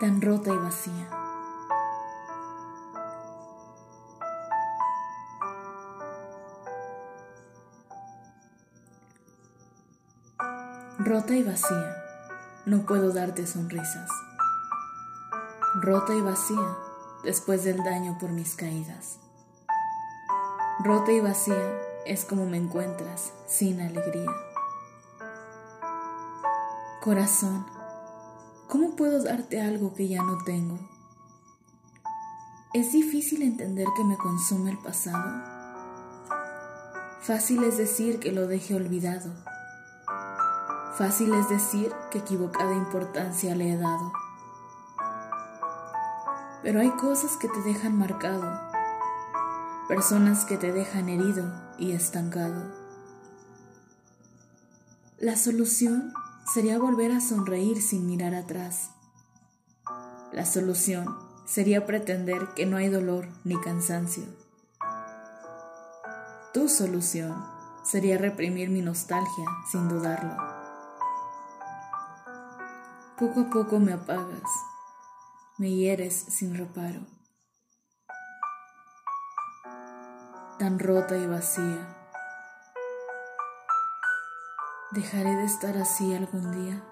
tan rota y vacía. Rota y vacía, no puedo darte sonrisas. Rota y vacía, después del daño por mis caídas. Rota y vacía es como me encuentras, sin alegría. Corazón, ¿cómo puedo darte algo que ya no tengo? ¿Es difícil entender que me consume el pasado? Fácil es decir que lo deje olvidado. Fácil es decir que equivocada importancia le he dado. Pero hay cosas que te dejan marcado, personas que te dejan herido y estancado. La solución sería volver a sonreír sin mirar atrás. La solución sería pretender que no hay dolor ni cansancio. Tu solución sería reprimir mi nostalgia sin dudarlo. Poco a poco me apagas, me hieres sin reparo, tan rota y vacía ¿Dejaré de estar así algún día?